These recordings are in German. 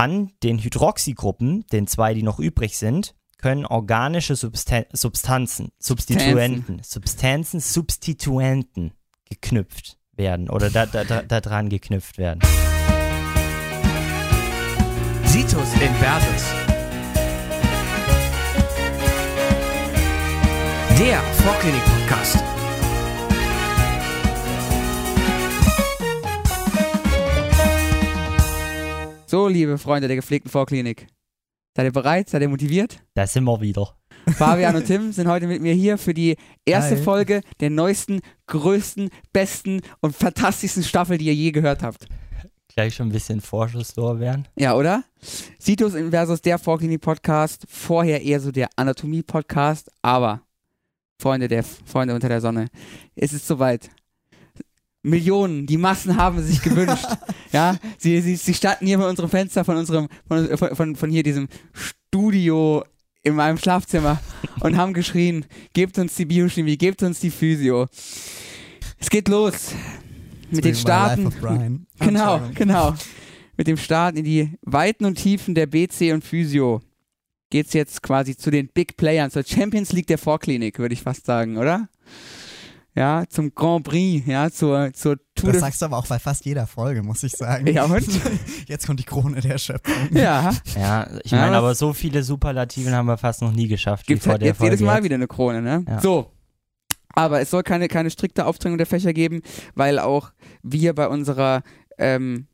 An den Hydroxygruppen, den zwei, die noch übrig sind, können organische Substan Substanzen, Substituenten, Substanzen, Substituenten geknüpft werden oder da, da, da, dran geknüpft werden. Situs Inversus. Der Vorklinik-Podcast. So, liebe Freunde der gepflegten Vorklinik. Seid ihr bereit? Seid ihr motiviert? Da sind wir wieder. Fabian und Tim sind heute mit mir hier für die erste Hi. Folge der neuesten, größten, besten und fantastischsten Staffel, die ihr je gehört habt. Gleich schon ein bisschen Vorschusslorbeeren. Ja, oder? Situs versus der Vorklinik-Podcast, vorher eher so der Anatomie-Podcast, aber Freunde der Freunde unter der Sonne, es ist soweit. Millionen, die Massen haben sich gewünscht. ja, sie, sie, sie standen hier bei unserem Fenster von unserem, von, von, von, hier diesem Studio in meinem Schlafzimmer und haben geschrien, gebt uns die Biochemie, gebt uns die Physio. Es geht los mit den Brian. Genau, genau. Mit dem Start in die Weiten und Tiefen der BC und Physio geht's jetzt quasi zu den Big Playern, zur Champions League der Vorklinik, würde ich fast sagen, oder? Ja, zum Grand Prix, ja, zur, zur Tour Das sagst du aber auch bei fast jeder Folge, muss ich sagen. Ja, und? Jetzt kommt die Krone der Schöpfung. Ja, Ja, ich Ja, meine, was- aber so viele Superlativen haben wir fast noch nie geschafft gibt wie vor halt der jetzt Folge. jedes Mal jetzt. wieder eine Krone, ne? Ja. So. Aber es soll keine, keine strikte Auftrennung der Fächer geben, weil auch wir bei unserer ähm,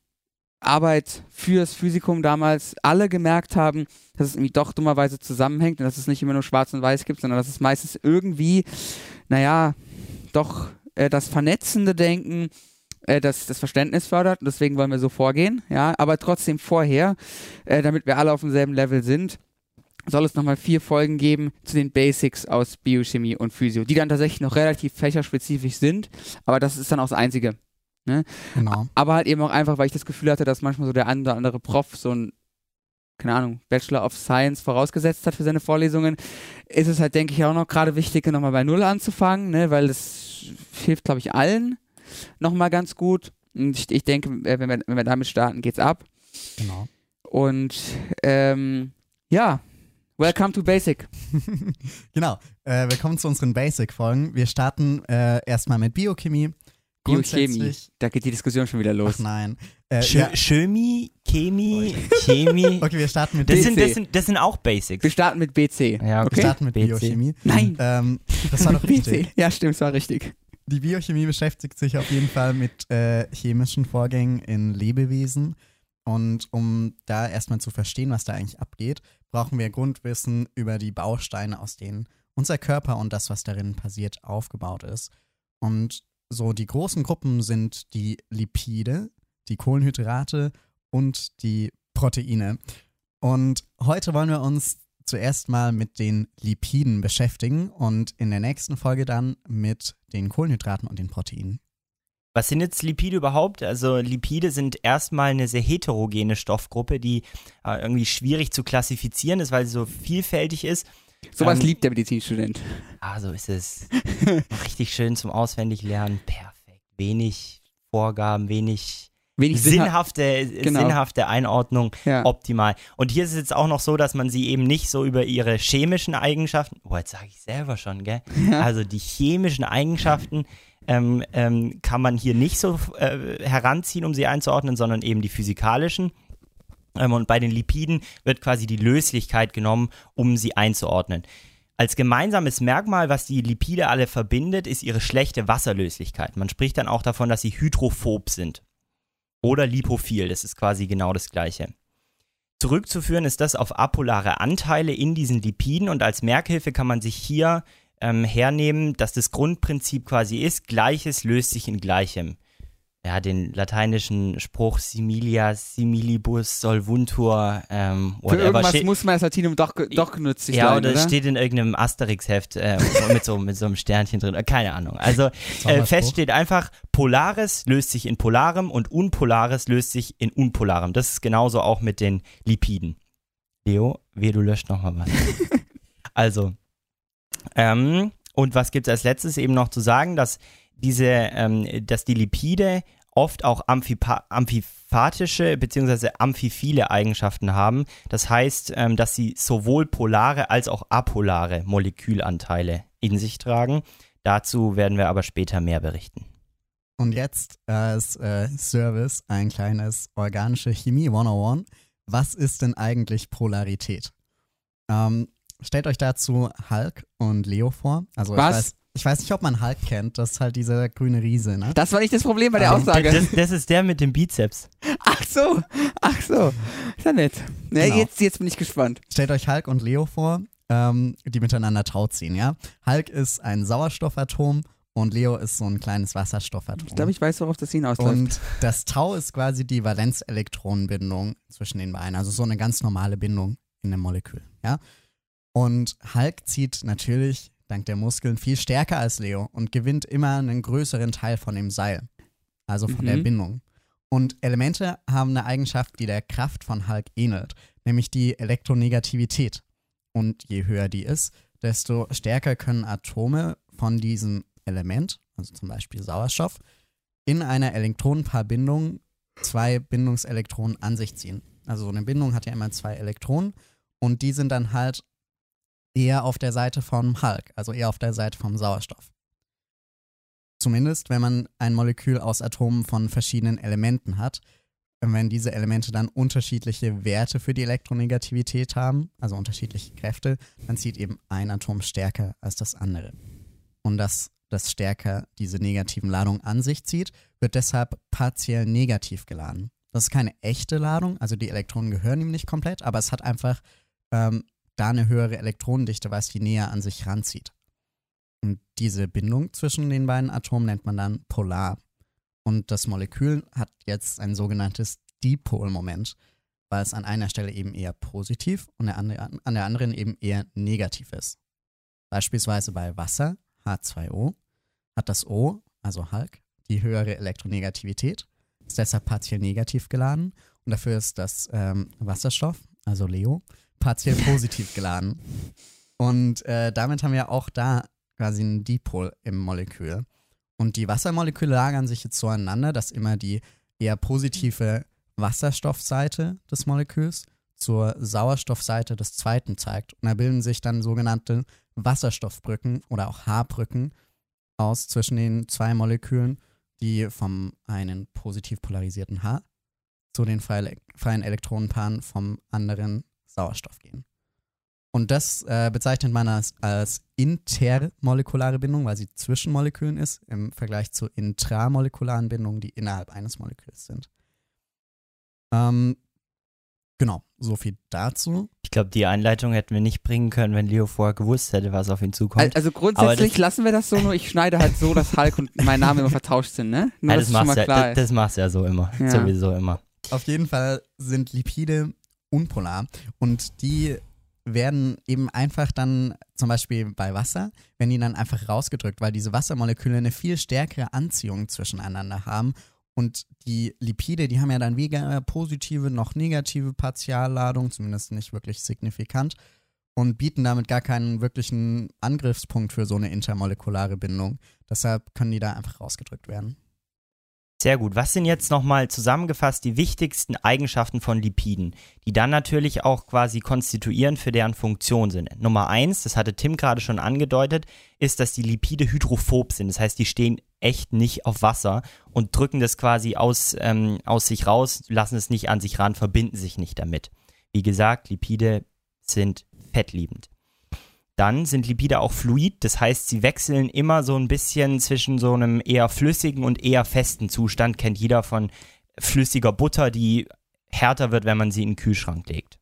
Arbeit fürs Physikum damals alle gemerkt haben, dass es irgendwie doch dummerweise zusammenhängt und dass es nicht immer nur schwarz und weiß gibt, sondern dass es meistens irgendwie, naja, doch äh, das vernetzende Denken, äh, das, das Verständnis fördert und deswegen wollen wir so vorgehen, ja, aber trotzdem vorher, äh, damit wir alle auf demselben Level sind, soll es nochmal vier Folgen geben zu den Basics aus Biochemie und Physio, die dann tatsächlich noch relativ fächerspezifisch sind, aber das ist dann auch das Einzige. Genau. Aber halt eben auch einfach, weil ich das Gefühl hatte, dass manchmal so der ein oder andere Prof so ein, keine Ahnung, Bachelor of Science vorausgesetzt hat für seine Vorlesungen, ist es halt, denke ich, auch noch gerade wichtig, nochmal bei Null anzufangen, ne, weil das hilft, glaube ich, allen nochmal ganz gut. Und ich, ich denke, äh, wenn wir, wenn wir damit starten, geht's ab. genau. Und ähm, ja, welcome to Basic. genau. Äh, willkommen zu unseren Basic-Folgen. Wir starten äh, erstmal mit Biochemie. Biochemie. Da geht die Diskussion schon wieder Ach los. nein. Äh, ja, Chemie, Chemie, Chemie. okay, wir starten mit, Das BC. sind, das, sind, das sind auch Basics. Wir starten mit BC. Ja, wir okay. starten mit BC. Biochemie. Nein. Ähm, das war doch richtig. BC. Ja, stimmt, es war richtig. Die Biochemie beschäftigt sich auf jeden Fall mit äh, chemischen Vorgängen in Lebewesen. Und um da erstmal zu verstehen, was da eigentlich abgeht, brauchen wir Grundwissen über die Bausteine, aus denen unser Körper und das, was darin passiert, aufgebaut ist. Und so die großen Gruppen sind die Lipide, die Kohlenhydrate und die Proteine. Und heute wollen wir uns zuerst mal mit den Lipiden beschäftigen und in der nächsten Folge dann mit den Kohlenhydraten und den Proteinen. Was sind jetzt Lipide überhaupt? Also Lipide sind erstmal eine sehr heterogene Stoffgruppe, die äh, irgendwie schwierig zu klassifizieren ist, weil sie so vielfältig ist. Sowas Ähm, liebt der Medizinstudent. Ah, so ist es. Richtig schön zum Auswendiglernen. Perfekt. Wenig Vorgaben, wenig Wenig sinnhafte, Genau. sinnhafte Einordnung. Ja. Optimal. Und hier ist es jetzt auch noch so, dass man sie eben nicht so über ihre chemischen Eigenschaften, oh, jetzt sage ich selber schon, gell? Ja. Also die chemischen Eigenschaften ähm, ähm, kann man hier nicht so äh, heranziehen, um sie einzuordnen, sondern eben die physikalischen. Ähm, und bei den Lipiden wird quasi die Löslichkeit genommen, um sie einzuordnen. Als gemeinsames Merkmal, was die Lipide alle verbindet, ist ihre schlechte Wasserlöslichkeit. Man spricht dann auch davon, dass sie hydrophob sind. Oder lipophil, das ist quasi genau das gleiche. Zurückzuführen ist das auf apolare Anteile in diesen Lipiden und als Merkhilfe kann man sich hier ähm, hernehmen, dass das Grundprinzip quasi ist, Gleiches löst sich in Gleichem. Ja, den lateinischen Spruch similia similibus solvuntur, ähm, Für irgendwas steht- muss man das Latinum doch, doch nützlich ja, sein, oder es steht in irgendeinem Asterix-Heft äh, mit, so, mit so einem Sternchen drin. Keine Ahnung. Also äh, fest steht einfach, Polares löst sich in Polarem und Unpolares löst sich in Unpolarem. Das ist genauso auch mit den Lipiden. Leo, weh, du löscht nochmal was. also, ähm, und was gibt es als letztes eben noch zu sagen, dass diese, ähm, dass die Lipide oft auch amphipa amphiphatische bzw. amphiphile Eigenschaften haben. Das heißt, ähm, dass sie sowohl polare als auch apolare Molekülanteile in sich tragen. Dazu werden wir aber später mehr berichten. Und jetzt als äh, Service ein kleines organische Chemie 101. Was ist denn eigentlich Polarität? Ähm, stellt euch dazu Hulk und Leo vor. Also ich Was? weiß, ich weiß nicht, ob man Hulk kennt. Das ist halt dieser grüne Riese, ne? Das war nicht das Problem bei der Ähm, Aussage. Das, das ist der mit dem Bizeps. Ach so, ach so. Ist ja nett. Ne, Genau. jetzt, jetzt bin ich gespannt. Stellt euch Hulk und Leo vor, ähm, die miteinander Tau ziehen, ja? Hulk ist ein Sauerstoffatom und Leo ist so ein kleines Wasserstoffatom. Ich glaube, ich weiß, worauf das hinausläuft. Und das Tau ist quasi die Valenzelektronenbindung zwischen den beiden. Also so eine ganz normale Bindung in einem Molekül. Ja? Und Hulk zieht natürlich dank der Muskeln viel stärker als Leo und gewinnt immer einen größeren Teil von dem Seil. Also von der Mhm. Bindung. Und Elemente haben eine Eigenschaft, die der Kraft von Hulk ähnelt, nämlich die Elektronegativität. Und je höher die ist, desto stärker können Atome von diesem Element, also zum Beispiel Sauerstoff, in einer Elektronenpaarbindung zwei Bindungselektronen an sich ziehen. Also so eine Bindung hat ja immer zwei Elektronen und die sind dann halt eher auf der Seite vom Hulk, also eher auf der Seite vom Sauerstoff. Zumindest, wenn man ein Molekül aus Atomen von verschiedenen Elementen hat. Wenn diese Elemente dann unterschiedliche Werte für die Elektronegativität haben, also unterschiedliche Kräfte, dann zieht eben ein Atom stärker als das andere. Und dass das stärker diese negativen Ladungen an sich zieht, wird deshalb partiell negativ geladen. Das ist keine echte Ladung, also die Elektronen gehören ihm nicht komplett, aber es hat einfach ähm, da eine höhere Elektronendichte, weil es die näher an sich ranzieht. Und diese Bindung zwischen den beiden Atomen nennt man dann polar. Und das Molekül hat jetzt ein sogenanntes Dipolmoment, weil es an einer Stelle eben eher positiv und an der anderen eben eher negativ ist. Beispielsweise bei Wasser, H2O, hat das O, also Hulk, die höhere Elektronegativität, ist deshalb partiell negativ geladen und dafür ist das ähm, Wasserstoff, also Leo, partiell positiv geladen. Und äh, damit haben wir auch da quasi einen Dipol im Molekül. Und die Wassermoleküle lagern sich jetzt zueinander, dass immer die eher positive Wasserstoffseite des Moleküls zur Sauerstoffseite des zweiten zeigt. Und da bilden sich dann sogenannte Wasserstoffbrücken oder auch H-Brücken aus zwischen den zwei Molekülen, die vom einen positiv polarisierten H zu den freie- freien Elektronenpaaren vom anderen Sauerstoff gehen. Und das äh, bezeichnet man als, als intermolekulare Bindung, weil sie zwischen Molekülen ist, im Vergleich zu intramolekularen Bindungen, die innerhalb eines Moleküls sind. Ähm, genau, so viel dazu. Ich glaube, die Einleitung hätten wir nicht bringen können, wenn Leo vorher gewusst hätte, was auf ihn zukommt. Also grundsätzlich lassen wir das so, nur ich schneide halt so, dass Hulk und mein Name immer vertauscht sind, ne? Nur, Ja, das, machst mal ja, klar das, das machst du ja so immer. Ja. Sowieso immer. Auf jeden Fall sind Lipide unpolar und die werden eben einfach dann, zum Beispiel bei Wasser, wenn die dann einfach rausgedrückt, weil diese Wassermoleküle eine viel stärkere Anziehung zwischeneinander haben und die Lipide, die haben ja dann weder positive noch negative Partialladung, zumindest nicht wirklich signifikant und bieten damit gar keinen wirklichen Angriffspunkt für so eine intermolekulare Bindung. Deshalb können die da einfach rausgedrückt werden. Sehr gut. Was sind jetzt nochmal zusammengefasst die wichtigsten Eigenschaften von Lipiden, die dann natürlich auch quasi konstituierend für deren Funktion sind? Nummer eins, das hatte Tim gerade schon angedeutet, ist, dass die Lipide hydrophob sind. Das heißt, die stehen echt nicht auf Wasser und drücken das quasi aus, ähm, aus sich raus, lassen es nicht an sich ran, verbinden sich nicht damit. Wie gesagt, Lipide sind fettliebend. Dann sind Lipide auch fluid, das heißt, sie wechseln immer so ein bisschen zwischen so einem eher flüssigen und eher festen Zustand. Kennt jeder von flüssiger Butter, die härter wird, wenn man sie in den Kühlschrank legt.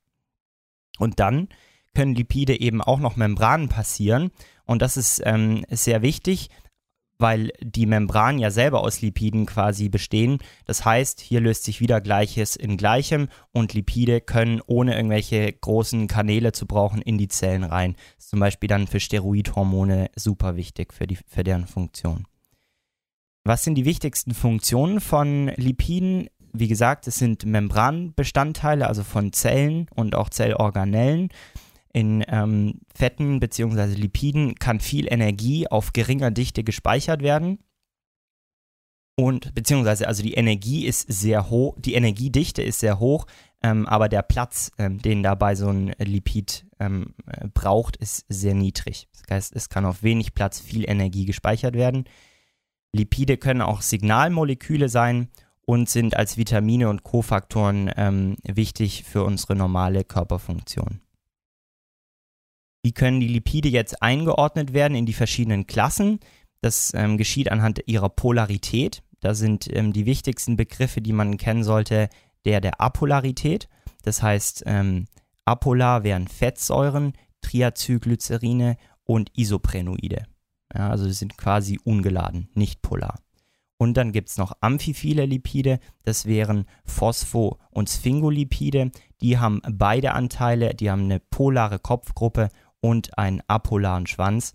Und dann können Lipide eben auch noch Membranen passieren. Und das ist ähm, sehr wichtig, weil die Membranen ja selber aus Lipiden quasi bestehen. Das heißt, hier löst sich wieder Gleiches in Gleichem und Lipide können ohne irgendwelche großen Kanäle zu brauchen in die Zellen rein. Das ist zum Beispiel dann für Steroidhormone super wichtig für, die, für deren Funktion. Was sind die wichtigsten Funktionen von Lipiden? Wie gesagt, es sind Membranbestandteile, also von Zellen und auch Zellorganellen. In ähm, Fetten bzw. Lipiden kann viel Energie auf geringer Dichte gespeichert werden. Und beziehungsweise, also die Energie ist sehr hoch, die Energiedichte ist sehr hoch, ähm, aber der Platz, ähm, den dabei so ein Lipid ähm, äh, braucht, ist sehr niedrig. Das heißt, es kann auf wenig Platz viel Energie gespeichert werden. Lipide können auch Signalmoleküle sein und sind als Vitamine und Kofaktoren ähm, wichtig für unsere normale Körperfunktion. Wie können die Lipide jetzt eingeordnet werden in die verschiedenen Klassen? Das ähm, geschieht anhand ihrer Polarität. Da sind ähm, die wichtigsten Begriffe, die man kennen sollte, der der Apolarität. Das heißt, ähm, apolar wären Fettsäuren, Triacylglycerine und Isoprenoide. Ja, also sind quasi ungeladen, nicht polar. Und dann gibt es noch amphiphile Lipide, das wären Phospho- und Sphingolipide. Die haben beide Anteile, die haben eine polare Kopfgruppe und einen apolaren Schwanz.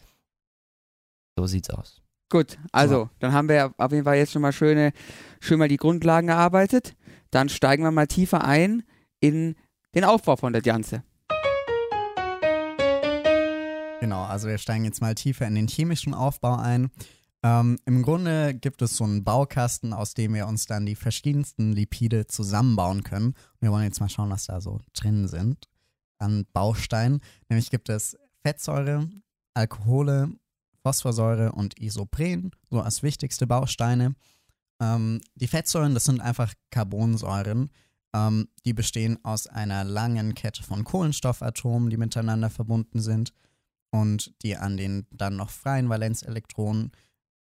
So sieht's aus. Gut, also So. dann haben wir auf jeden Fall jetzt schon mal schöne, schön mal die Grundlagen erarbeitet. Dann steigen wir mal tiefer ein in den Aufbau von der Ganze. Genau, also wir steigen jetzt mal tiefer in den chemischen Aufbau ein. Ähm, Im Grunde gibt es so einen Baukasten, aus dem wir uns dann die verschiedensten Lipide zusammenbauen können. Wir wollen jetzt mal schauen, was da so drin sind an Bausteinen. Nämlich gibt es Fettsäure, Alkohole, Phosphorsäure und Isopren, so als wichtigste Bausteine. Ähm, die Fettsäuren, das sind einfach Carbonsäuren. Ähm, die bestehen aus einer langen Kette von Kohlenstoffatomen, die miteinander verbunden sind und die an den dann noch freien Valenzelektronen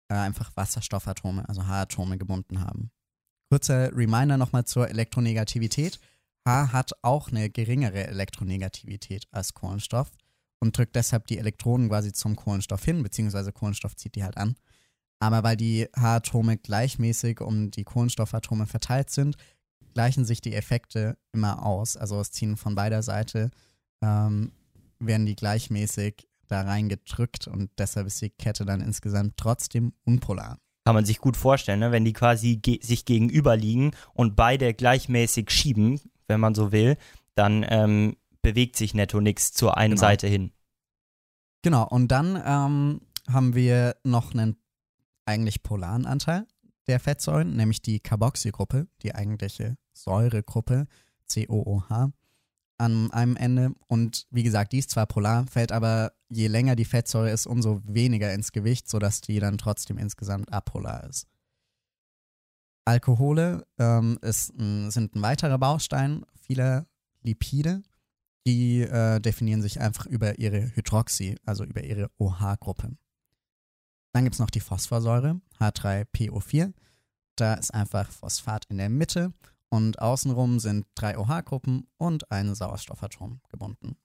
äh, einfach Wasserstoffatome, also H-Atome gebunden haben. Kurzer Reminder nochmal zur Elektronegativität. H hat auch eine geringere Elektronegativität als Kohlenstoff und drückt deshalb die Elektronen quasi zum Kohlenstoff hin, beziehungsweise Kohlenstoff zieht die halt an. Aber weil die H-Atome gleichmäßig um die Kohlenstoffatome verteilt sind, gleichen sich die Effekte immer aus. Also es ziehen von beider Seite, ähm, werden die gleichmäßig da reingedrückt und deshalb ist die Kette dann insgesamt trotzdem unpolar. Kann man sich gut vorstellen, ne? wenn die quasi ge sich gegenüber liegen und beide gleichmäßig schieben, wenn man so will, dann ähm, bewegt sich netto nichts zur einen Genau. Seite hin. Genau, und dann ähm, haben wir noch einen eigentlich polaren Anteil der Fettsäuren, nämlich die Carboxygruppe, die eigentliche Säuregruppe, COOH, an einem Ende. Und wie gesagt, die ist zwar polar, fällt aber je länger die Fettsäure ist, umso weniger ins Gewicht, sodass die dann trotzdem insgesamt apolar ist. Alkohole ähm, ist sind ein weiterer Baustein vieler Lipide. Die äh, definieren sich einfach über ihre Hydroxy, also über ihre OH-Gruppe. Dann gibt es noch die Phosphorsäure, H3PO4. Da ist einfach Phosphat in der Mitte und außenrum sind drei OH-Gruppen und ein Sauerstoffatom gebunden.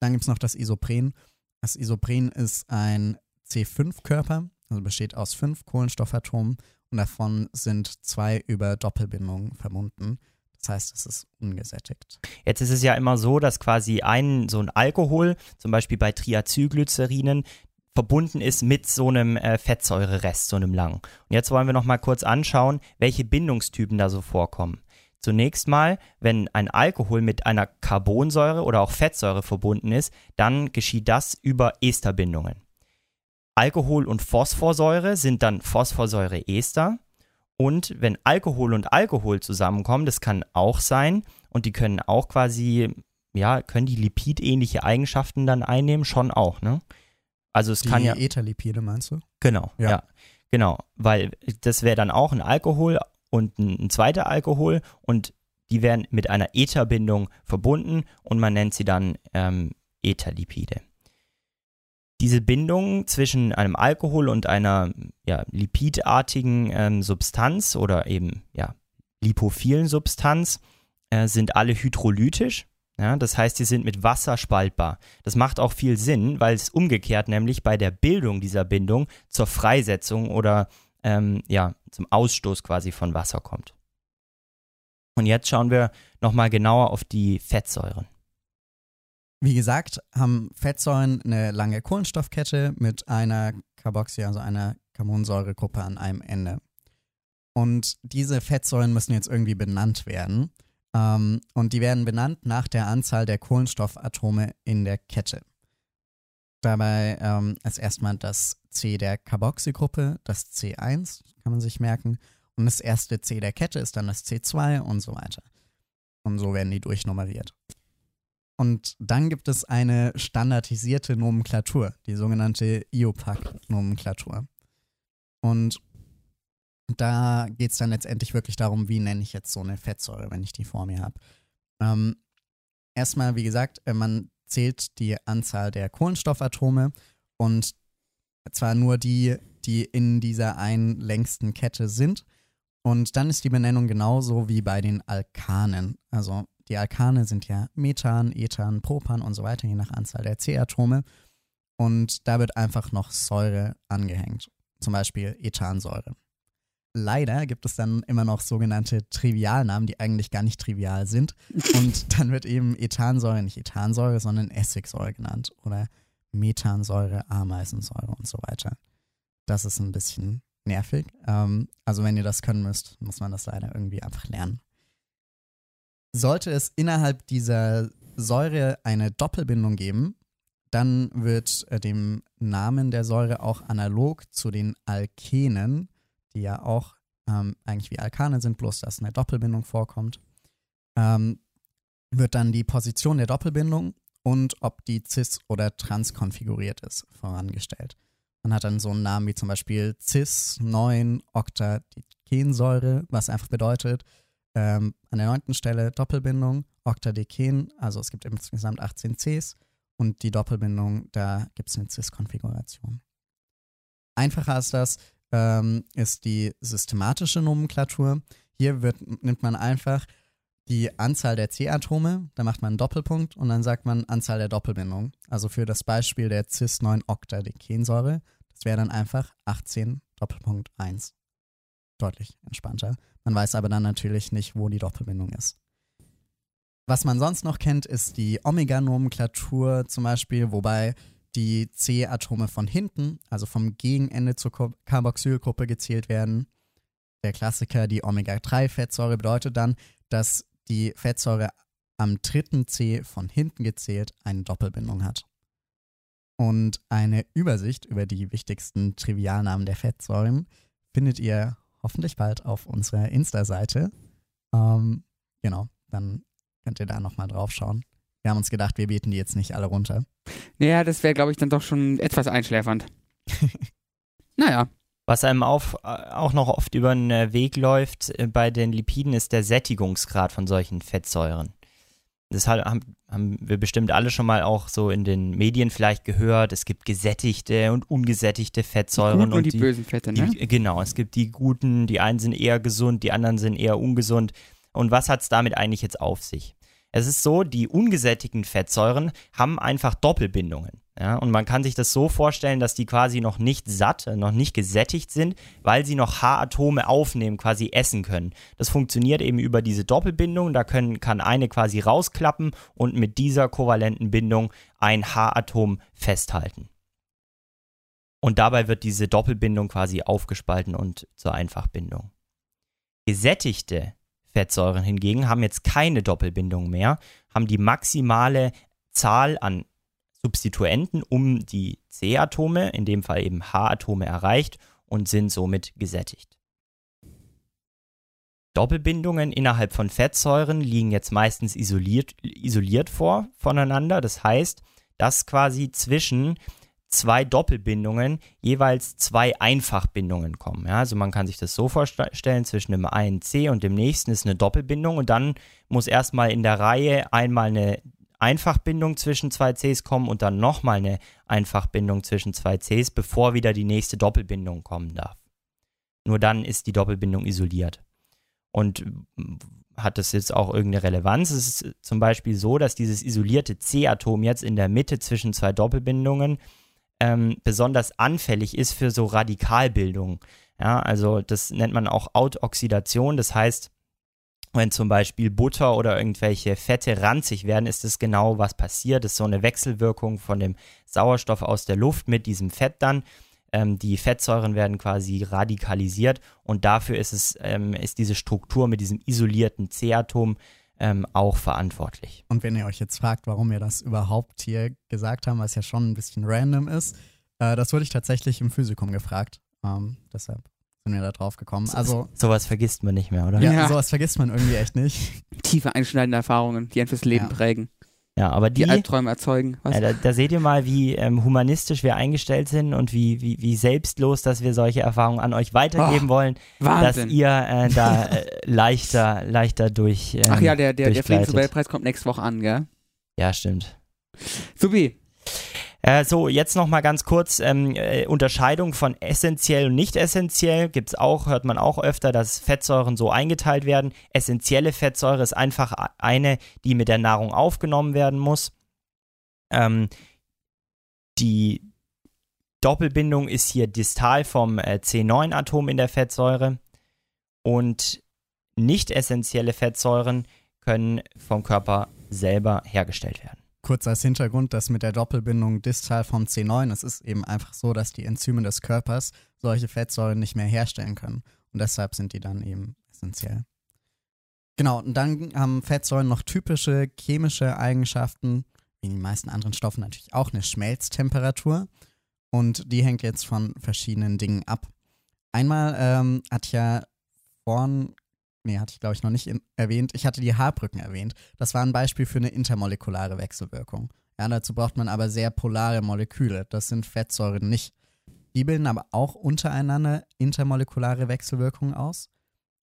Dann gibt es noch das Isopren. Das Isopren ist ein C5-Körper, also besteht aus fünf Kohlenstoffatomen und davon sind zwei über Doppelbindungen verbunden. Das heißt, es ist ungesättigt. Jetzt ist es ja immer so, dass quasi ein so ein Alkohol, zum Beispiel bei Triacylglycerinen, verbunden ist mit so einem äh, Fettsäurerest, so einem langen. Und jetzt wollen wir noch mal kurz anschauen, welche Bindungstypen da so vorkommen. Zunächst mal, wenn ein Alkohol mit einer Carbonsäure oder auch Fettsäure verbunden ist, dann geschieht das über Esterbindungen. Alkohol und Phosphorsäure sind dann Phosphorsäureester. Und wenn Alkohol und Alkohol zusammenkommen, das kann auch sein, und die können auch quasi, ja, können die lipidähnliche Eigenschaften dann einnehmen, schon auch, ne? Also es Die kann ja. Etherlipide meinst du? Genau, Ja. ja. Genau, weil das wäre dann auch ein Alkohol und ein, ein zweiter Alkohol und die werden mit einer Etherbindung verbunden und man nennt sie dann ähm, Etherlipide. Diese Bindung zwischen einem Alkohol und einer ja, lipidartigen ähm, Substanz oder eben ja, lipophilen Substanz äh, sind alle hydrolytisch. Ja, das heißt, sie sind mit Wasser spaltbar. Das macht auch viel Sinn, weil es umgekehrt nämlich bei der Bildung dieser Bindung zur Freisetzung oder ähm, ja, zum Ausstoß quasi von Wasser kommt. Und jetzt schauen wir nochmal genauer auf die Fettsäuren. Wie gesagt, haben Fettsäuren eine lange Kohlenstoffkette mit einer Carboxy, also einer Carbonsäuregruppe an einem Ende. Und diese Fettsäuren müssen jetzt irgendwie benannt werden. Ähm, und die werden benannt nach der Anzahl der Kohlenstoffatome in der Kette. Dabei ähm, ist erstmal das C der Carboxygruppe, das C1, kann kann man sich merken. Und das erste C der Kette ist dann das C2 und so weiter. Und so werden die durchnummeriert. Und dann gibt es eine standardisierte Nomenklatur, die sogenannte IOPAC-Nomenklatur. Und da geht es dann letztendlich wirklich darum, wie nenne ich jetzt so eine Fettsäure, wenn ich die vor mir habe. Ähm, erstmal, wie gesagt, äh, man zählt die Anzahl der Kohlenstoffatome und zwar nur die, die in dieser einen längsten Kette sind. Und dann ist die Benennung genauso wie bei den Alkanen. Also die Alkane sind ja Methan, Ethan, Propan und so weiter, je nach Anzahl der C-Atome. Und da wird einfach noch Säure angehängt. Zum Beispiel Ethansäure. Leider gibt es dann immer noch sogenannte Trivialnamen, die eigentlich gar nicht trivial sind. Und dann wird eben Ethansäure nicht Ethansäure, sondern Essigsäure genannt. Oder Methansäure, Ameisensäure und so weiter. Das ist ein bisschen nervig. Ähm, also wenn ihr das können müsst, muss man das leider irgendwie einfach lernen. Sollte es innerhalb dieser Säure eine Doppelbindung geben, dann wird äh, dem Namen der Säure auch analog zu den Alkenen, die ja auch ähm, eigentlich wie Alkane sind, bloß dass eine Doppelbindung vorkommt, ähm, wird dann die Position der Doppelbindung und ob die cis- oder trans konfiguriert ist, vorangestellt. Man hat dann so einen Namen wie zum Beispiel cis-9-Octadekensäure, was einfach bedeutet, ähm, an der neunten Stelle Doppelbindung, Octadeken, also es gibt insgesamt 18 Cs und die Doppelbindung, da gibt es eine cis-Konfiguration. Einfacher ist das, ähm, ist die systematische Nomenklatur. Hier wird, nimmt man einfach die Anzahl der C-Atome, da macht man einen Doppelpunkt und dann sagt man Anzahl der Doppelbindungen. Also für das Beispiel der cis-9-Octadekensäure, das wäre dann einfach 18 Doppelpunkt 1. Deutlich entspannter. Man weiß aber dann natürlich nicht, wo die Doppelbindung ist. Was man sonst noch kennt, ist die Omega-Nomenklatur zum Beispiel, wobei die C-Atome von hinten, also vom Gegenende zur Carboxylgruppe gezählt werden. Der Klassiker, die Omega-3-Fettsäure, bedeutet dann, dass die Fettsäure am dritten C von hinten gezählt eine Doppelbindung hat. Und eine Übersicht über die wichtigsten Trivialnamen der Fettsäuren findet ihr hoffentlich bald auf unserer Insta-Seite. Ähm, genau, dann könnt ihr da nochmal drauf schauen. Wir haben uns gedacht, wir beten die jetzt nicht alle runter. Naja, das wäre, glaube ich, dann doch schon etwas einschläfernd. naja. Was einem auf, auch noch oft über den Weg läuft äh, bei den Lipiden, ist der Sättigungsgrad von solchen Fettsäuren. Das haben, haben wir bestimmt alle schon mal auch so in den Medien vielleicht gehört. Es gibt gesättigte und ungesättigte Fettsäuren. Die und, die, die, bösen Fette, ne? Die, genau, es gibt die guten, die einen sind eher gesund, die anderen sind eher ungesund. Und was hat es damit eigentlich jetzt auf sich? Es ist so, die ungesättigten Fettsäuren haben einfach Doppelbindungen. Ja, und man kann sich das so vorstellen, dass die quasi noch nicht satt, äh, noch nicht gesättigt sind, weil sie noch H-Atome aufnehmen, quasi essen können. Das funktioniert eben über diese Doppelbindung. Da können, kann eine quasi rausklappen und mit dieser kovalenten Bindung ein H-Atom festhalten. Und dabei wird diese Doppelbindung quasi aufgespalten und zur Einfachbindung. Gesättigte Fettsäuren hingegen haben jetzt keine Doppelbindung mehr, haben die maximale Zahl an Substituenten um die C-Atome, in dem Fall eben H-Atome, erreicht und sind somit gesättigt. Doppelbindungen innerhalb von Fettsäuren liegen jetzt meistens isoliert, isoliert vor voneinander. Das heißt, dass quasi zwischen zwei Doppelbindungen jeweils zwei Einfachbindungen kommen. Ja, also man kann sich das so vorstellen, zwischen dem einen C und dem nächsten ist eine Doppelbindung und dann muss erstmal in der Reihe einmal eine Einfachbindung zwischen zwei Cs kommen und dann nochmal eine Einfachbindung zwischen zwei Cs, bevor wieder die nächste Doppelbindung kommen darf. Nur dann ist die Doppelbindung isoliert. Und hat das jetzt auch irgendeine Relevanz? Es ist zum Beispiel so, dass dieses isolierte C-Atom jetzt in der Mitte zwischen zwei Doppelbindungen ähm, besonders anfällig ist für so Radikalbildung. Ja, also das nennt man auch Autoxidation. Das heißt, wenn zum Beispiel Butter oder irgendwelche Fette ranzig werden, ist das genau, was passiert. Das ist so eine Wechselwirkung von dem Sauerstoff aus der Luft mit diesem Fett dann. Ähm, die Fettsäuren werden quasi radikalisiert und dafür ist es, ähm, ist diese Struktur mit diesem isolierten C-Atom ähm, auch verantwortlich. Und wenn ihr euch jetzt fragt, warum wir das überhaupt hier gesagt haben, was ja schon ein bisschen random ist, äh, das wurde ich tatsächlich im Physikum gefragt. Ähm, deshalb sind wir da drauf gekommen. Also, Sowas vergisst man nicht mehr, oder? ja, Ja. sowas vergisst man irgendwie echt nicht. Tiefe einschneidende Erfahrungen, die ein fürs Leben Ja. prägen, Ja, aber die, die Albträume erzeugen. Was? Ja, da, da seht ihr mal, wie ähm, humanistisch wir eingestellt sind und wie, wie, wie selbstlos, dass wir solche Erfahrungen an euch weitergeben Oh, wollen, dass Wahnsinn. ihr äh, da äh, leichter, leichter durch. Ähm, Ach ja, der, der, der durchgleitet. Friedensnobelpreis kommt nächste Woche an, gell? Ja, stimmt. Subi, Äh, so, jetzt noch mal ganz kurz ähm, äh, Unterscheidung von essentiell und nicht essentiell. Gibt es auch, hört man auch öfter, dass Fettsäuren so eingeteilt werden. Essentielle Fettsäure ist einfach eine, die mit der Nahrung aufgenommen werden muss. Ähm, die Doppelbindung ist hier distal vom äh, C9-Atom in der Fettsäure. Und nicht essentielle Fettsäuren können vom Körper selber hergestellt werden. Kurz als Hintergrund, das mit der Doppelbindung distal vom C9, es ist eben einfach so, dass die Enzyme des Körpers solche Fettsäuren nicht mehr herstellen können. Und deshalb sind die dann eben essentiell. Genau, und dann haben Fettsäuren noch typische chemische Eigenschaften, wie die meisten anderen Stoffe natürlich auch eine Schmelztemperatur. Und die hängt jetzt von verschiedenen Dingen ab. Einmal ähm, hat ja vorn, nee, hatte ich glaube ich noch nicht in, erwähnt, ich hatte die Haarbrücken erwähnt. Das war ein Beispiel für eine intermolekulare Wechselwirkung. Ja, dazu braucht man aber sehr polare Moleküle. Das sind Fettsäuren nicht. Die bilden aber auch untereinander intermolekulare Wechselwirkungen aus.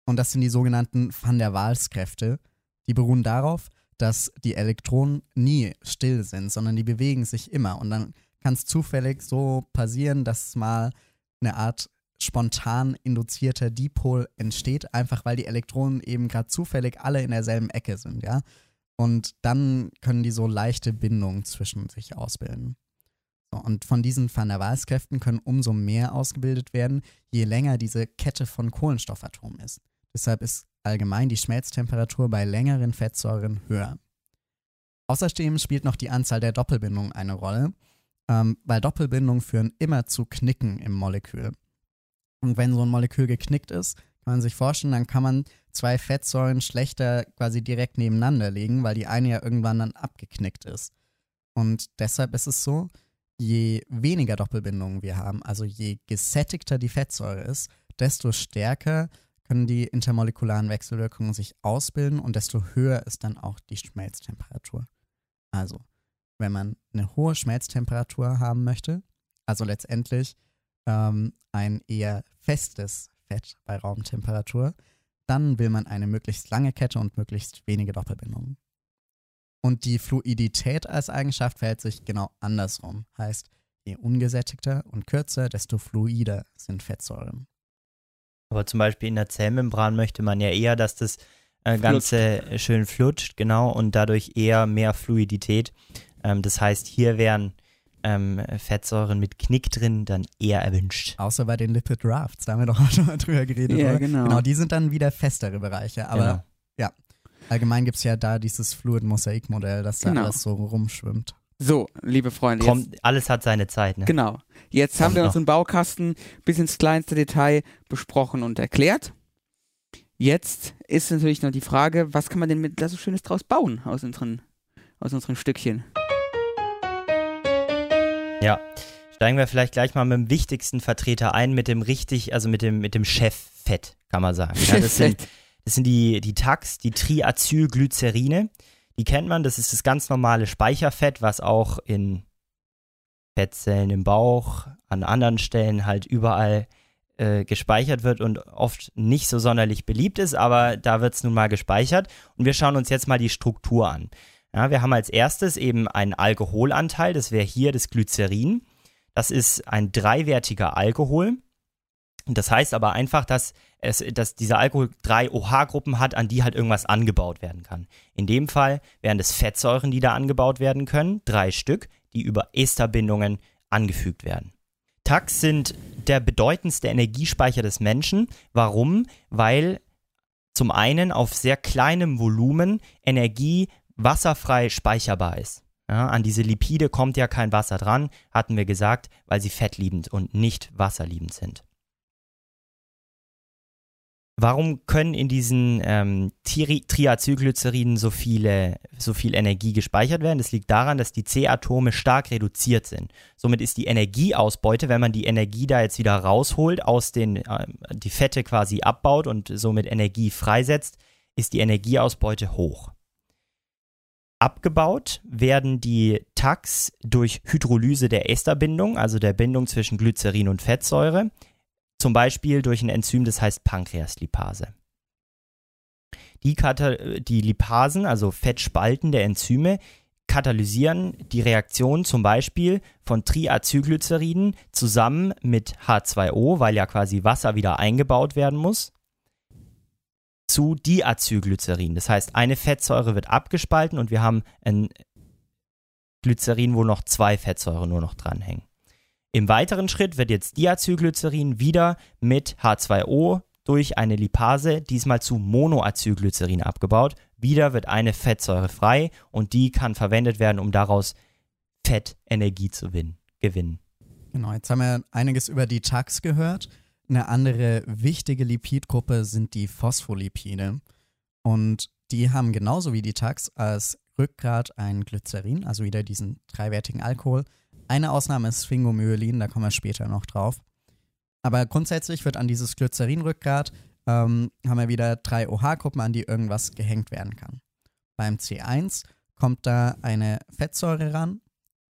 Und das sind die sogenannten Van der Waals-Kräfte. Die beruhen darauf, dass die Elektronen nie still sind, sondern die bewegen sich immer. Und dann kann es zufällig so passieren, dass mal eine Art spontan induzierter Dipol entsteht, einfach weil die Elektronen eben gerade zufällig alle in derselben Ecke sind, ja. Und dann können die so leichte Bindungen zwischen sich ausbilden. So, und von diesen Van der Waals-Kräften können umso mehr ausgebildet werden, je länger diese Kette von Kohlenstoffatomen ist. Deshalb ist allgemein die Schmelztemperatur bei längeren Fettsäuren höher. Außerdem spielt noch die Anzahl der Doppelbindungen eine Rolle, ähm, weil Doppelbindungen führen immer zu Knicken im Molekül. Und wenn so ein Molekül geknickt ist, kann man sich vorstellen, dann kann man zwei Fettsäuren schlechter quasi direkt nebeneinander legen, weil die eine ja irgendwann dann abgeknickt ist. Und deshalb ist es so, je weniger Doppelbindungen wir haben, also je gesättigter die Fettsäure ist, desto stärker können die intermolekularen Wechselwirkungen sich ausbilden und desto höher ist dann auch die Schmelztemperatur. Also, wenn man eine hohe Schmelztemperatur haben möchte, also letztendlich ähm, ein eher festes Fett bei Raumtemperatur, dann will man eine möglichst lange Kette und möglichst wenige Doppelbindungen. Und die Fluidität als Eigenschaft verhält sich genau andersrum. Heißt, je ungesättigter und kürzer, desto fluider sind Fettsäuren. Aber zum Beispiel in der Zellmembran möchte man ja eher, dass das äh, Ganze schön flutscht, genau, und dadurch eher mehr Fluidität. Ähm, das heißt, hier wären ähm, Fettsäuren mit Knick drin dann eher erwünscht. Außer bei den Lipid Rafts, da haben wir doch auch schon mal drüber geredet. Ja, oder? genau. Genau, die sind dann wieder festere Bereiche. Aber Genau. allgemein gibt es ja da dieses Fluid-Mosaik-Modell, dass da Genau. alles so rumschwimmt. So, liebe Freunde, jetzt, Kommt, alles hat seine Zeit, ne? genau. Jetzt haben Kommt wir noch. unseren Baukasten bis ins kleinste Detail besprochen und erklärt. Jetzt ist natürlich noch die Frage, was kann man denn mit da so Schönes draus bauen aus unseren, aus unseren Stückchen? Ja. Steigen wir vielleicht gleich mal mit dem wichtigsten Vertreter ein, mit dem richtig, also mit dem, mit dem Cheffett, kann man sagen. Ja, das sind, das sind die, die Tax, die Triacylglycerine. Die kennt man, das ist das ganz normale Speicherfett, was auch in Fettzellen im Bauch, an anderen Stellen halt überall äh, gespeichert wird und oft nicht so sonderlich beliebt ist, aber da wird es nun mal gespeichert. Und wir schauen uns jetzt mal die Struktur an. Ja, wir haben als erstes eben einen Alkoholanteil, das wäre hier das Glycerin. Das ist ein dreiwertiger Alkohol. Das heißt aber einfach, dass, es, dass dieser Alkohol drei OH-Gruppen hat, an die halt irgendwas angebaut werden kann. In dem Fall wären das Fettsäuren, die da angebaut werden können, drei Stück, die über Esterbindungen angefügt werden. Tax sind der bedeutendste Energiespeicher des Menschen. Warum? Weil zum einen auf sehr kleinem Volumen Energie wasserfrei speicherbar ist. Ja, an diese Lipide kommt ja kein Wasser dran, hatten wir gesagt, weil sie fettliebend und nicht wasserliebend sind. Warum können in diesen ähm, Tri Triacylglyceriden so, viele, so viel Energie gespeichert werden? Das liegt daran, dass die C-Atome stark reduziert sind. Somit ist die Energieausbeute, wenn man die Energie da jetzt wieder rausholt, aus den, äh, die Fette quasi abbaut und somit Energie freisetzt, ist die Energieausbeute hoch. Abgebaut werden die Tax durch Hydrolyse der Esterbindung, also der Bindung zwischen Glycerin und Fettsäure. Zum Beispiel durch ein Enzym, das heißt Pankreaslipase. Die, die Lipasen, also fettspaltende Enzyme, katalysieren die Reaktion zum Beispiel von Triacylglyceriden zusammen mit H2O, weil ja quasi Wasser wieder eingebaut werden muss, zu Diacylglycerin. Das heißt, eine Fettsäure wird abgespalten und wir haben ein Glycerin, wo noch zwei Fettsäuren nur noch dranhängen. Im weiteren Schritt wird jetzt Diacylglycerin wieder mit H2O durch eine Lipase diesmal zu Monoacylglycerin abgebaut. Wieder wird eine Fettsäure frei und die kann verwendet werden, um daraus Fettenergie zu gewinnen. Genau, jetzt haben wir einiges über die Tax gehört. Eine andere wichtige Lipidgruppe sind die Phospholipide. Und die haben genauso wie die Tax als Rückgrat ein Glycerin, also wieder diesen dreiwertigen Alkohol, eine Ausnahme ist Sphingomyelin, da kommen wir später noch drauf. Aber grundsätzlich wird an dieses Glycerinrückgrat ähm, haben wir wieder drei OH-Gruppen, an die irgendwas gehängt werden kann. Beim C1 kommt da eine Fettsäure ran,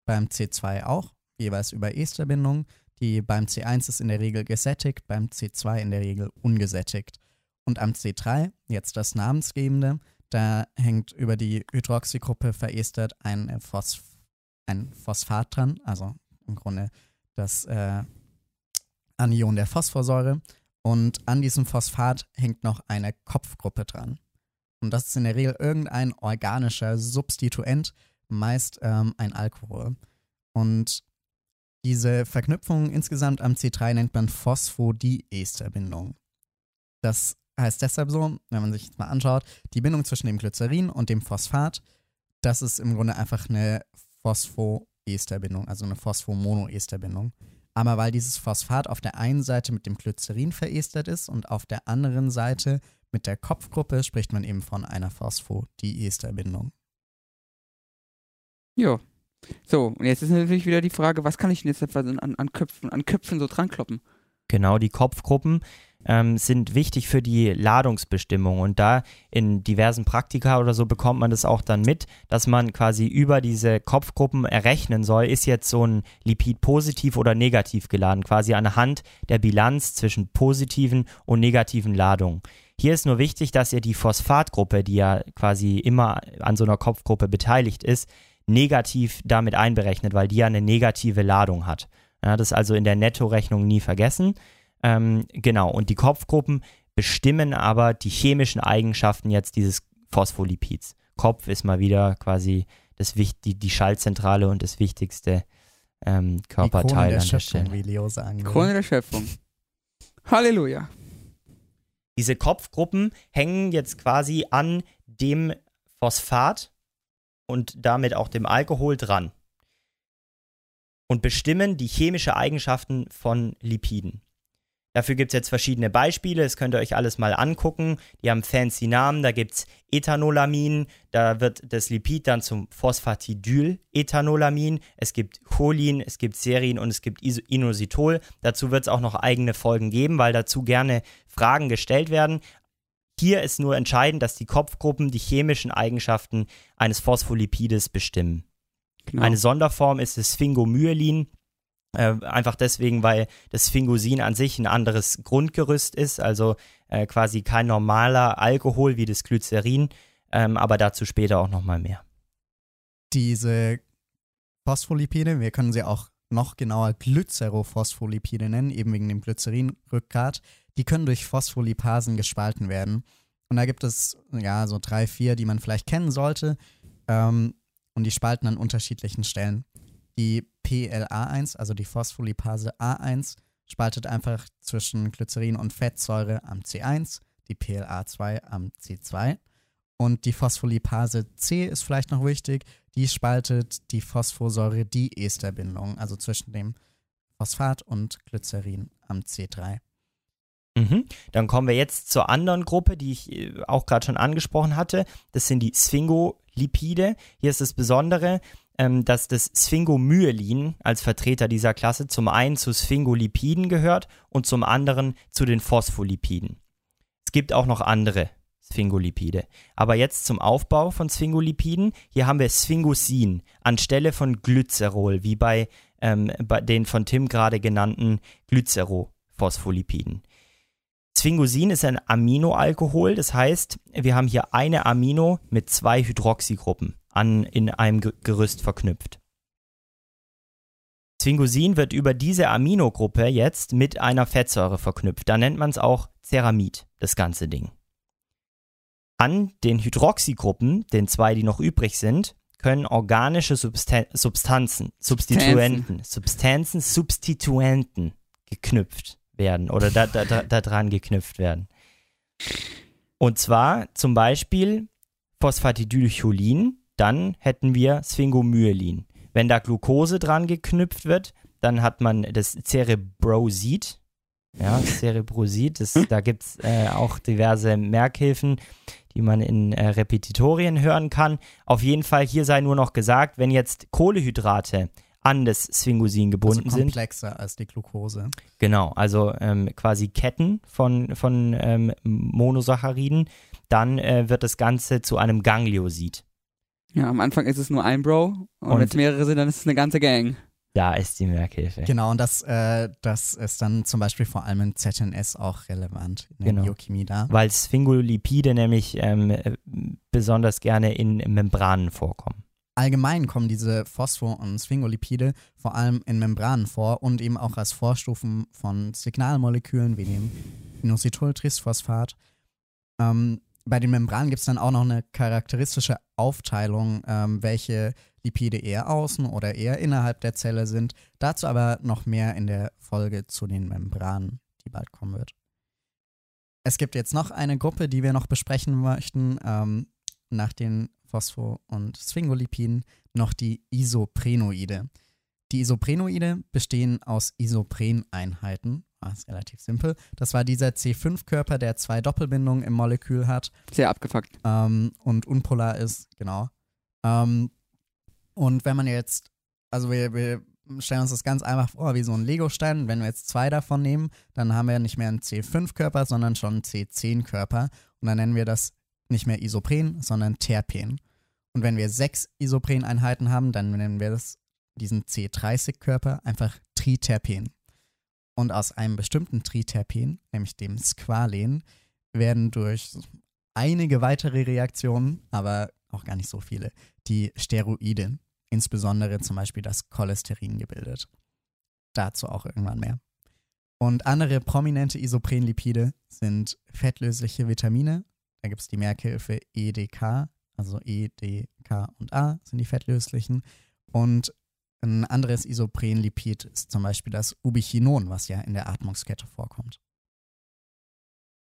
beim C2 auch, jeweils über Esterbindung. Die beim C1 ist in der Regel gesättigt, beim C2 in der Regel ungesättigt. Und am C3, jetzt das namensgebende, da hängt über die Hydroxygruppe verestert ein Phosphor ein Phosphat dran, also im Grunde das äh, Anion der Phosphorsäure. Und an diesem Phosphat hängt noch eine Kopfgruppe dran. Und das ist in der Regel irgendein organischer Substituent, meist ähm, ein Alkohol. Und diese Verknüpfung insgesamt am C3 nennt man Phosphodieesterbindung. Das heißt deshalb so, wenn man sich jetzt mal anschaut, die Bindung zwischen dem Glycerin und dem Phosphat, das ist im Grunde einfach eine Phosphoesterbindung, also eine Phosphomonoesterbindung. Aber weil dieses Phosphat auf der einen Seite mit dem Glycerin verestert ist und auf der anderen Seite mit der Kopfgruppe, spricht man eben von einer Phosphodiesterbindung. Ja. So, und jetzt ist natürlich wieder die Frage, was kann ich denn jetzt an, an, Köpfen, an Köpfen so dran kloppen? Genau, die Kopfgruppen ähm, sind wichtig für die Ladungsbestimmung. Und da in diversen Praktika oder so bekommt man das auch dann mit, dass man quasi über diese Kopfgruppen errechnen soll, ist jetzt so ein Lipid positiv oder negativ geladen, quasi anhand der Bilanz zwischen positiven und negativen Ladungen. Hier ist nur wichtig, dass ihr die Phosphatgruppe, die ja quasi immer an so einer Kopfgruppe beteiligt ist, negativ damit einberechnet, weil die ja eine negative Ladung hat. Ja, das also in der Nettorechnung nie vergessen. Ähm, genau, und die Kopfgruppen bestimmen aber die chemischen Eigenschaften jetzt dieses Phospholipids. Kopf ist mal wieder quasi das, die, die Schaltzentrale und das wichtigste ähm, Körperteil der an der Stelle. Wie Leo sagen Krone der Schöpfung. Halleluja. Diese Kopfgruppen hängen jetzt quasi an dem Phosphat und damit auch dem Alkohol dran und bestimmen die chemische Eigenschaften von Lipiden. Dafür gibt es jetzt verschiedene Beispiele, das könnt ihr euch alles mal angucken. Die haben fancy Namen, da gibt es Ethanolamin, da wird das Lipid dann zum Phosphatidylethanolamin. Es gibt Cholin, es gibt Serin und es gibt Inositol. Dazu wird es auch noch eigene Folgen geben, weil dazu gerne Fragen gestellt werden. Hier ist nur entscheidend, dass die Kopfgruppen die chemischen Eigenschaften eines Phospholipides bestimmen. Genau. Eine Sonderform ist das Sphingomyelin. Äh, einfach deswegen, weil das Sphingosine an sich ein anderes Grundgerüst ist, also äh, quasi kein normaler Alkohol wie das Glycerin, ähm, aber dazu später auch nochmal mehr. Diese Phospholipide, wir können sie auch noch genauer Glycerophospholipide nennen, eben wegen dem Glycerinrückgrat, die können durch Phospholipasen gespalten werden. Und da gibt es ja so drei, vier, die man vielleicht kennen sollte. Ähm, und die spalten an unterschiedlichen Stellen. Die PLA1, also die Phospholipase A1, spaltet einfach zwischen Glycerin und Fettsäure am C1, die PLA2 am C2. Und die Phospholipase C ist vielleicht noch wichtig, die spaltet die Phosphorsäure-Diesterbindung, also zwischen dem Phosphat und Glycerin am C3. Mhm. Dann kommen wir jetzt zur anderen Gruppe, die ich äh, auch gerade schon angesprochen hatte. Das sind die Sphingolipide. Hier ist das Besondere, ähm, dass das Sphingomyelin als Vertreter dieser Klasse zum einen zu Sphingolipiden gehört und zum anderen zu den Phospholipiden. Es gibt auch noch andere Sphingolipide. Aber jetzt zum Aufbau von Sphingolipiden. Hier haben wir Sphingosin anstelle von Glycerol, wie bei, ähm, bei den von Tim gerade genannten Glycerophospholipiden. Sphingosin ist ein Aminoalkohol, das heißt, wir haben hier eine Amino mit zwei Hydroxygruppen an, in einem Gerüst verknüpft. Sphingosin wird über diese Aminogruppe jetzt mit einer Fettsäure verknüpft. Da nennt man es auch Ceramid, das ganze Ding. An den Hydroxygruppen, den zwei, die noch übrig sind, können organische Substan Substanzen, Substituenten, Substanzen, Substituenten geknüpft werden oder da, da, da, da dran geknüpft werden. Und zwar zum Beispiel Phosphatidylcholin, dann hätten wir Sphingomyelin. Wenn da Glucose dran geknüpft wird, dann hat man das Cerebrosid. Ja, Cerebrosid, das, da gibt es äh, auch diverse Merkhilfen, die man in äh, Repetitorien hören kann. Auf jeden Fall, hier sei nur noch gesagt, wenn jetzt Kohlehydrate an das Sphingosin gebunden also komplexer sind. als die Glucose. Genau, also ähm, quasi Ketten von, von ähm, Monosacchariden. Dann äh, wird das Ganze zu einem Gangliosid. Ja, am Anfang ist es nur ein Bro und, und wenn es mehrere sind, dann ist es eine ganze Gang. Da ist die Merkhilfe. Genau, und das, äh, das ist dann zum Beispiel vor allem in ZNS auch relevant in der genau. Biochemie da. Weil Sphingolipide nämlich ähm, äh, besonders gerne in Membranen vorkommen. Allgemein kommen diese Phosphor- und Sphingolipide vor allem in Membranen vor und eben auch als Vorstufen von Signalmolekülen wie dem Inositoltrissphosphat. Ähm, bei den Membranen gibt es dann auch noch eine charakteristische Aufteilung, ähm, welche Lipide eher außen oder eher innerhalb der Zelle sind. Dazu aber noch mehr in der Folge zu den Membranen, die bald kommen wird. Es gibt jetzt noch eine Gruppe, die wir noch besprechen möchten, ähm, nach den Phospho- und Sphingolipiden noch die Isoprenoide. Die Isoprenoide bestehen aus Isopreneinheiten. Das ah, ist relativ simpel. Das war dieser C5-Körper, der zwei Doppelbindungen im Molekül hat. Sehr abgefuckt. Ähm, und unpolar ist, genau. Ähm, und wenn man jetzt, also wir, wir stellen uns das ganz einfach vor, wie so ein Lego-Stein. Wenn wir jetzt zwei davon nehmen, dann haben wir nicht mehr einen C5-Körper, sondern schon einen C10-Körper. Und dann nennen wir das nicht mehr Isopren, sondern Terpen. Und wenn wir sechs Isopreneinheiten haben, dann nennen wir das, diesen C30-Körper einfach Triterpen. Und aus einem bestimmten Triterpen, nämlich dem Squalen, werden durch einige weitere Reaktionen, aber auch gar nicht so viele, die Steroide, insbesondere zum Beispiel das Cholesterin gebildet. Dazu auch irgendwann mehr. Und andere prominente Isoprenlipide sind fettlösliche Vitamine, da gibt es die Merkhilfe EDK, also E, D, K und A sind die fettlöslichen. Und ein anderes Isoprenlipid ist zum Beispiel das Ubichinon, was ja in der Atmungskette vorkommt.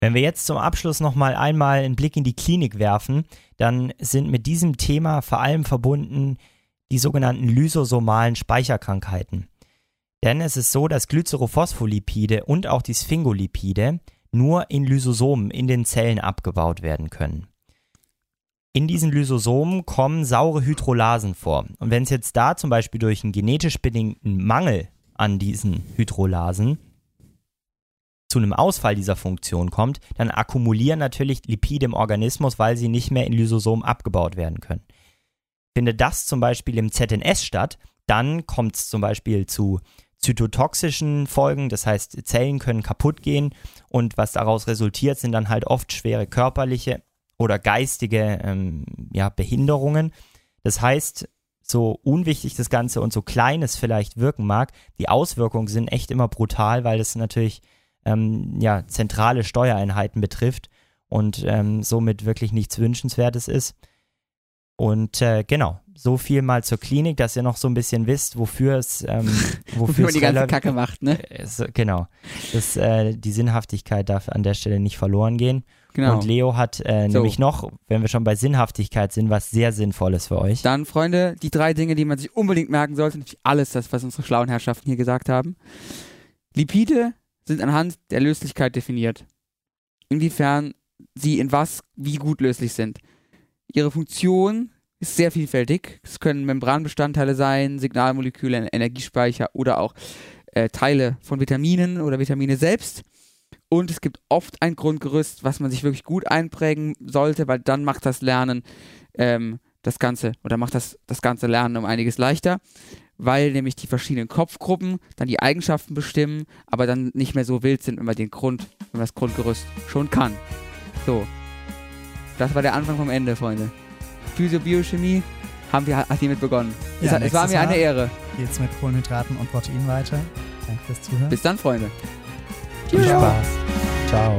Wenn wir jetzt zum Abschluss nochmal einmal einen Blick in die Klinik werfen, dann sind mit diesem Thema vor allem verbunden die sogenannten lysosomalen Speicherkrankheiten. Denn es ist so, dass Glycerophospholipide und auch die Sphingolipide nur in Lysosomen in den Zellen abgebaut werden können. In diesen Lysosomen kommen saure Hydrolasen vor. Und wenn es jetzt da zum Beispiel durch einen genetisch bedingten Mangel an diesen Hydrolasen zu einem Ausfall dieser Funktion kommt, dann akkumulieren natürlich Lipide im Organismus, weil sie nicht mehr in Lysosomen abgebaut werden können. Findet das zum Beispiel im ZNS statt, dann kommt es zum Beispiel zu zytotoxischen Folgen, das heißt Zellen können kaputt gehen und was daraus resultiert, sind dann halt oft schwere körperliche oder geistige ähm, ja, Behinderungen. Das heißt, so unwichtig das Ganze und so klein es vielleicht wirken mag, die Auswirkungen sind echt immer brutal, weil es natürlich ähm, ja, zentrale Steuereinheiten betrifft und ähm, somit wirklich nichts Wünschenswertes ist. Und äh, genau, so viel mal zur Klinik, dass ihr noch so ein bisschen wisst, wofür es ähm, wofür man die ganze Kacke macht, ne? Ist, genau. Dass äh, die Sinnhaftigkeit darf an der Stelle nicht verloren gehen. Genau. Und Leo hat äh, so. nämlich noch, wenn wir schon bei Sinnhaftigkeit sind, was sehr Sinnvolles für euch. Dann, Freunde, die drei Dinge, die man sich unbedingt merken sollte, natürlich alles das, was unsere schlauen Herrschaften hier gesagt haben. Lipide sind anhand der Löslichkeit definiert. Inwiefern sie in was wie gut löslich sind. Ihre Funktion ist sehr vielfältig. Es können Membranbestandteile sein, Signalmoleküle, Energiespeicher oder auch äh, Teile von Vitaminen oder Vitamine selbst. Und es gibt oft ein Grundgerüst, was man sich wirklich gut einprägen sollte, weil dann macht das Lernen ähm, das Ganze oder macht das, das ganze Lernen um einiges leichter, weil nämlich die verschiedenen Kopfgruppen dann die Eigenschaften bestimmen, aber dann nicht mehr so wild sind, wenn man den Grund, wenn man das Grundgerüst schon kann. So. Das war der Anfang vom Ende, Freunde. Physiobiochemie haben wir, hat hiermit begonnen. Ja, es, es war mir eine Mal Ehre. Geht's mit Kohlenhydraten und Protein weiter. Danke fürs Zuhören. Bis dann, Freunde. Viel Spaß. Ciao.